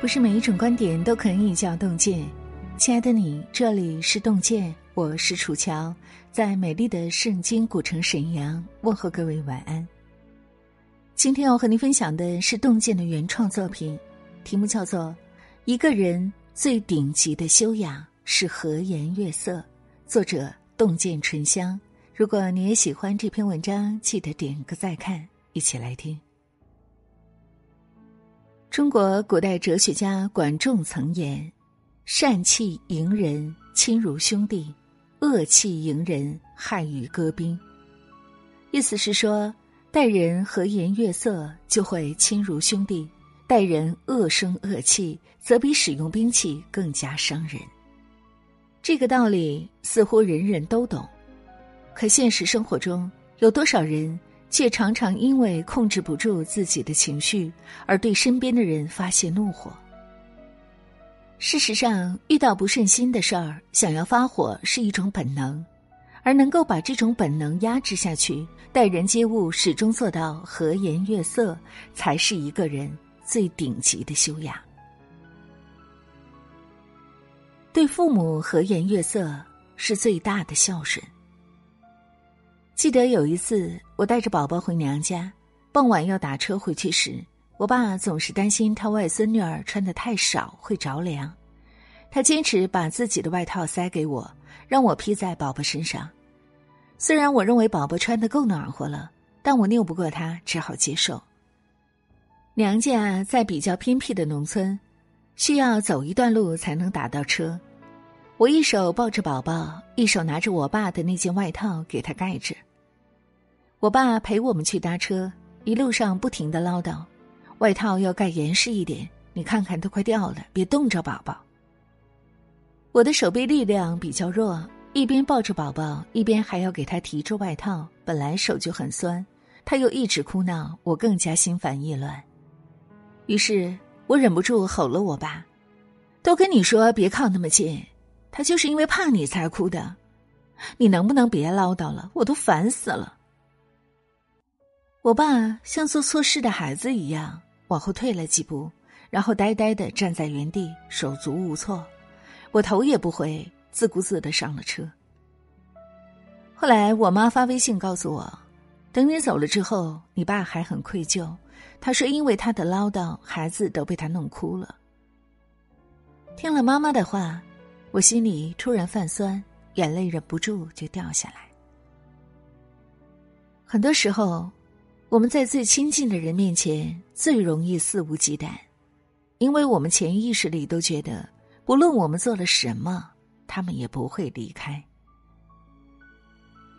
不是每一种观点都可以叫洞见。亲爱的你，这里是洞见，我是楚乔，在美丽的圣经古城沈阳问候各位晚安。今天要和您分享的是洞见的原创作品，题目叫做《一个人最顶级的修养是和颜悦色》，作者洞见醇香。如果你也喜欢这篇文章，记得点个再看，一起来听。中国古代哲学家管仲曾言：“善气迎人，亲如兄弟；恶气迎人，害于戈兵。”意思是说，待人和颜悦色，就会亲如兄弟；待人恶声恶气，则比使用兵器更加伤人。这个道理似乎人人都懂，可现实生活中有多少人？却常常因为控制不住自己的情绪，而对身边的人发泄怒火。事实上，遇到不顺心的事儿，想要发火是一种本能，而能够把这种本能压制下去，待人接物始终做到和颜悦色，才是一个人最顶级的修养。对父母和颜悦色是最大的孝顺。记得有一次，我带着宝宝回娘家，傍晚要打车回去时，我爸总是担心他外孙女儿穿的太少会着凉，他坚持把自己的外套塞给我，让我披在宝宝身上。虽然我认为宝宝穿的够暖和了，但我拗不过他，只好接受。娘家在比较偏僻的农村，需要走一段路才能打到车。我一手抱着宝宝，一手拿着我爸的那件外套给他盖着。我爸陪我们去搭车，一路上不停的唠叨：“外套要盖严实一点，你看看都快掉了，别冻着宝宝。”我的手臂力量比较弱，一边抱着宝宝，一边还要给他提着外套，本来手就很酸，他又一直哭闹，我更加心烦意乱。于是我忍不住吼了我爸：“都跟你说别靠那么近，他就是因为怕你才哭的，你能不能别唠叨了？我都烦死了。”我爸像做错事的孩子一样往后退了几步，然后呆呆的站在原地，手足无措。我头也不回，自顾自的上了车。后来我妈发微信告诉我，等你走了之后，你爸还很愧疚。他说，因为他的唠叨，孩子都被他弄哭了。听了妈妈的话，我心里突然泛酸，眼泪忍不住就掉下来。很多时候。我们在最亲近的人面前最容易肆无忌惮，因为我们潜意识里都觉得，不论我们做了什么，他们也不会离开。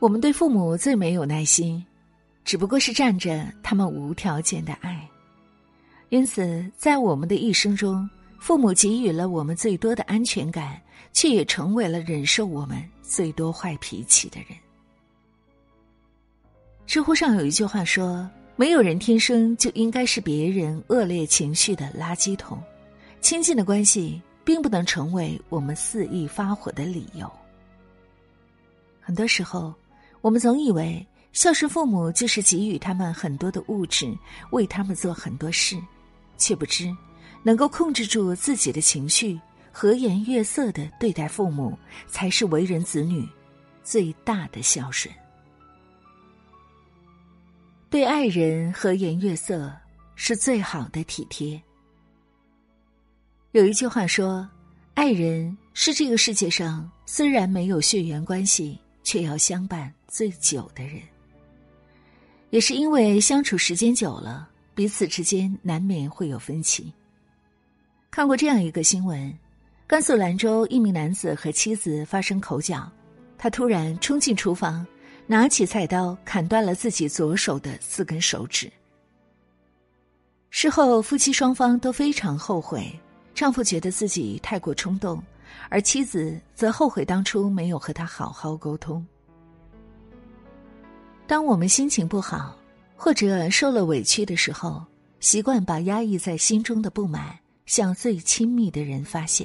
我们对父母最没有耐心，只不过是占着他们无条件的爱。因此，在我们的一生中，父母给予了我们最多的安全感，却也成为了忍受我们最多坏脾气的人。知乎上有一句话说：“没有人天生就应该是别人恶劣情绪的垃圾桶，亲近的关系并不能成为我们肆意发火的理由。”很多时候，我们总以为孝顺父母就是给予他们很多的物质，为他们做很多事，却不知能够控制住自己的情绪，和颜悦色的对待父母，才是为人子女最大的孝顺。对爱人和颜悦色是最好的体贴。有一句话说：“爱人是这个世界上虽然没有血缘关系，却要相伴最久的人。”也是因为相处时间久了，彼此之间难免会有分歧。看过这样一个新闻：甘肃兰州一名男子和妻子发生口角，他突然冲进厨房。拿起菜刀砍断了自己左手的四根手指。事后，夫妻双方都非常后悔，丈夫觉得自己太过冲动，而妻子则后悔当初没有和他好好沟通。当我们心情不好或者受了委屈的时候，习惯把压抑在心中的不满向最亲密的人发泄。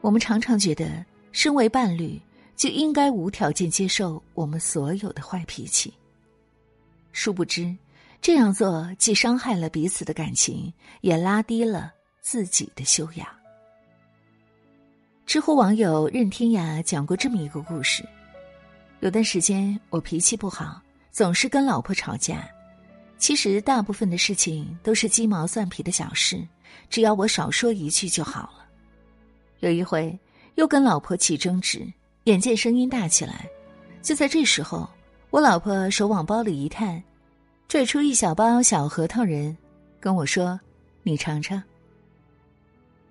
我们常常觉得，身为伴侣。就应该无条件接受我们所有的坏脾气，殊不知，这样做既伤害了彼此的感情，也拉低了自己的修养。知乎网友任天涯讲过这么一个故事：有段时间我脾气不好，总是跟老婆吵架。其实大部分的事情都是鸡毛蒜皮的小事，只要我少说一句就好了。有一回又跟老婆起争执，眼见声音大起来，就在这时候，我老婆手往包里一探，拽出一小包小核桃仁，跟我说：“你尝尝。”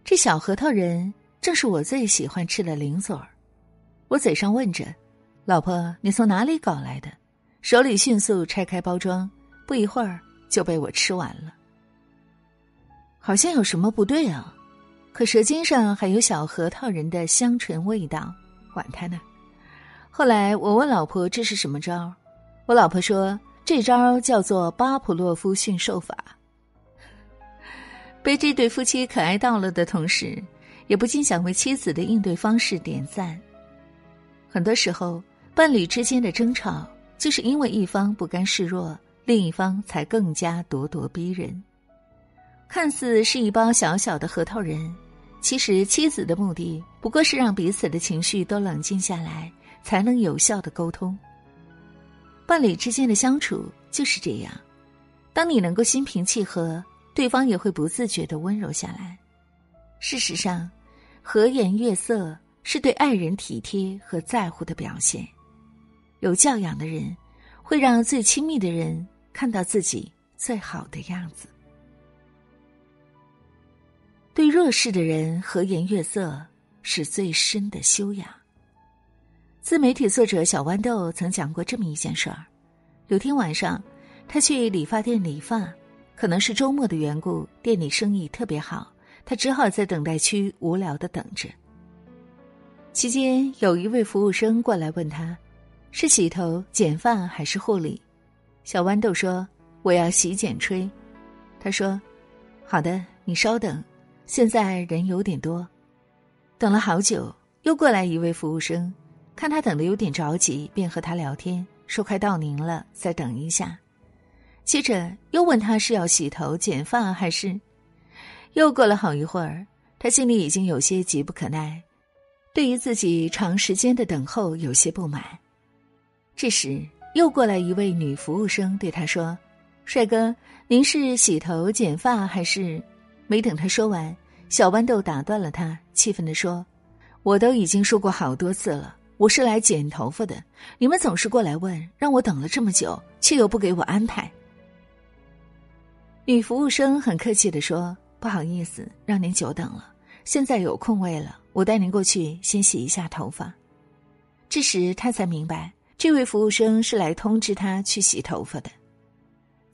这小核桃仁正是我最喜欢吃的零嘴儿，我嘴上问着：“老婆，你从哪里搞来的？”手里迅速拆开包装。不一会儿就被我吃完了，好像有什么不对啊！可舌尖上还有小核桃仁的香醇味道，管他呢。后来我问老婆这是什么招我老婆说这招叫做巴甫洛夫驯兽法。被这对夫妻可爱到了的同时，也不禁想为妻子的应对方式点赞。很多时候，伴侣之间的争吵就是因为一方不甘示弱。另一方才更加咄咄逼人。看似是一包小小的核桃仁，其实妻子的目的不过是让彼此的情绪都冷静下来，才能有效的沟通。伴侣之间的相处就是这样，当你能够心平气和，对方也会不自觉的温柔下来。事实上，和颜悦色是对爱人体贴和在乎的表现。有教养的人，会让最亲密的人。看到自己最好的样子，对弱势的人和颜悦色是最深的修养。自媒体作者小豌豆曾讲过这么一件事儿：有天晚上，他去理发店理发，可能是周末的缘故，店里生意特别好，他只好在等待区无聊的等着。期间，有一位服务生过来问他：“是洗头、剪发还是护理？”小豌豆说：“我要洗剪吹。”他说：“好的，你稍等，现在人有点多。”等了好久，又过来一位服务生，看他等的有点着急，便和他聊天，说：“快到您了，再等一下。”接着又问他是要洗头、剪发还是……又过了好一会儿，他心里已经有些急不可耐，对于自己长时间的等候有些不满。这时。又过来一位女服务生，对他说：“帅哥，您是洗头剪发还是？”没等他说完，小豌豆打断了他，气愤地说：“我都已经说过好多次了，我是来剪头发的，你们总是过来问，让我等了这么久，却又不给我安排。”女服务生很客气地说：“不好意思，让您久等了。现在有空位了，我带您过去先洗一下头发。”这时他才明白。这位服务生是来通知他去洗头发的，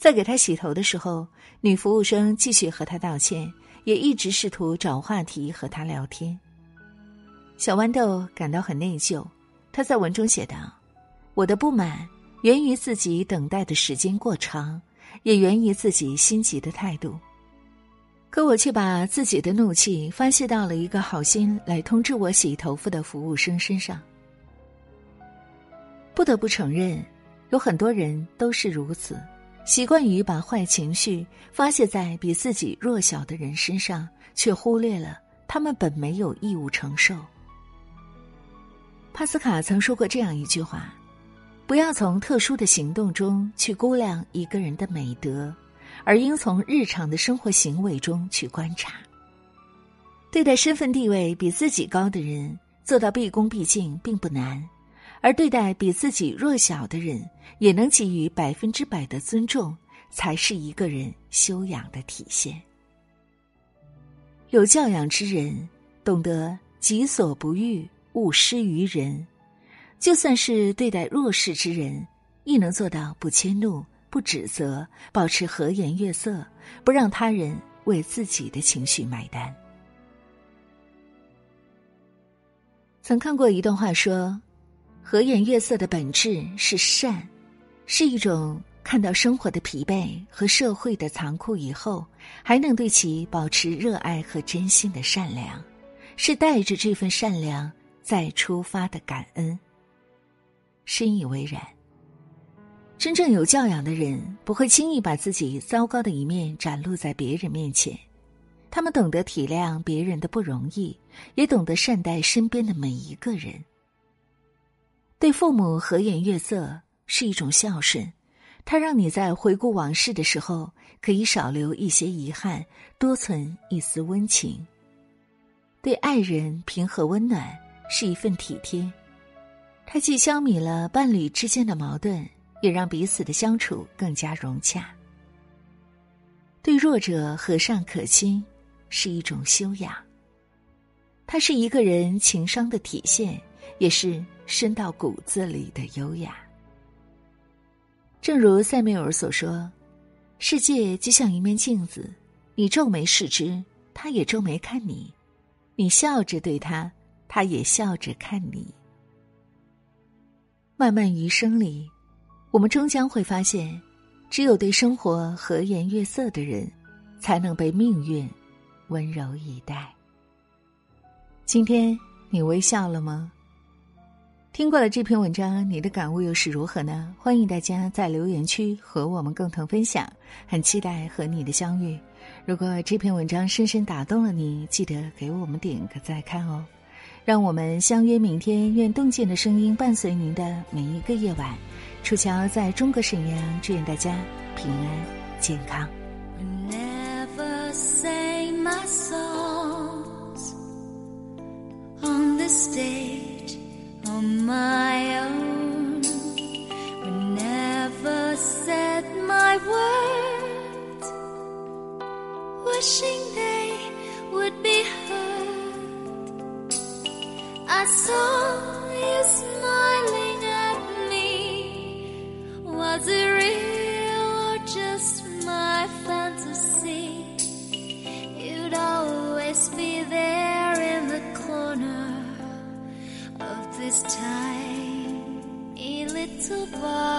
在给他洗头的时候，女服务生继续和他道歉，也一直试图找话题和他聊天。小豌豆感到很内疚，他在文中写道：“我的不满源于自己等待的时间过长，也源于自己心急的态度。可我却把自己的怒气发泄到了一个好心来通知我洗头发的服务生身上。”不得不承认，有很多人都是如此，习惯于把坏情绪发泄在比自己弱小的人身上，却忽略了他们本没有义务承受。帕斯卡曾说过这样一句话：“不要从特殊的行动中去估量一个人的美德，而应从日常的生活行为中去观察。”对待身份地位比自己高的人，做到毕恭毕敬并不难。而对待比自己弱小的人，也能给予百分之百的尊重，才是一个人修养的体现。有教养之人，懂得己所不欲，勿施于人。就算是对待弱势之人，亦能做到不迁怒、不指责，保持和颜悦色，不让他人为自己的情绪买单。曾看过一段话说。和颜悦色的本质是善，是一种看到生活的疲惫和社会的残酷以后，还能对其保持热爱和真心的善良，是带着这份善良再出发的感恩。深以为然。真正有教养的人不会轻易把自己糟糕的一面展露在别人面前，他们懂得体谅别人的不容易，也懂得善待身边的每一个人。对父母和颜悦色是一种孝顺，它让你在回顾往事的时候，可以少留一些遗憾，多存一丝温情。对爱人平和温暖是一份体贴，它既消弭了伴侣之间的矛盾，也让彼此的相处更加融洽。对弱者和善可亲是一种修养，它是一个人情商的体现，也是。深到骨子里的优雅。正如塞缪尔所说：“世界就像一面镜子，你皱眉视之，他也皱眉看你；你笑着对他，他也笑着看你。”漫漫余生里，我们终将会发现，只有对生活和颜悦色的人，才能被命运温柔以待。今天你微笑了吗？听过了这篇文章，你的感悟又是如何呢？欢迎大家在留言区和我们共同分享，很期待和你的相遇。如果这篇文章深深打动了你，记得给我们点个再看哦。让我们相约明天，愿洞见的声音伴随您的每一个夜晚。楚乔在中国沈阳，祝愿大家平安健康。on my own. We never said my words, wishing they would be heard. I saw you smiling at me. Was it real or just my fantasy? You'd always be this time a little bar.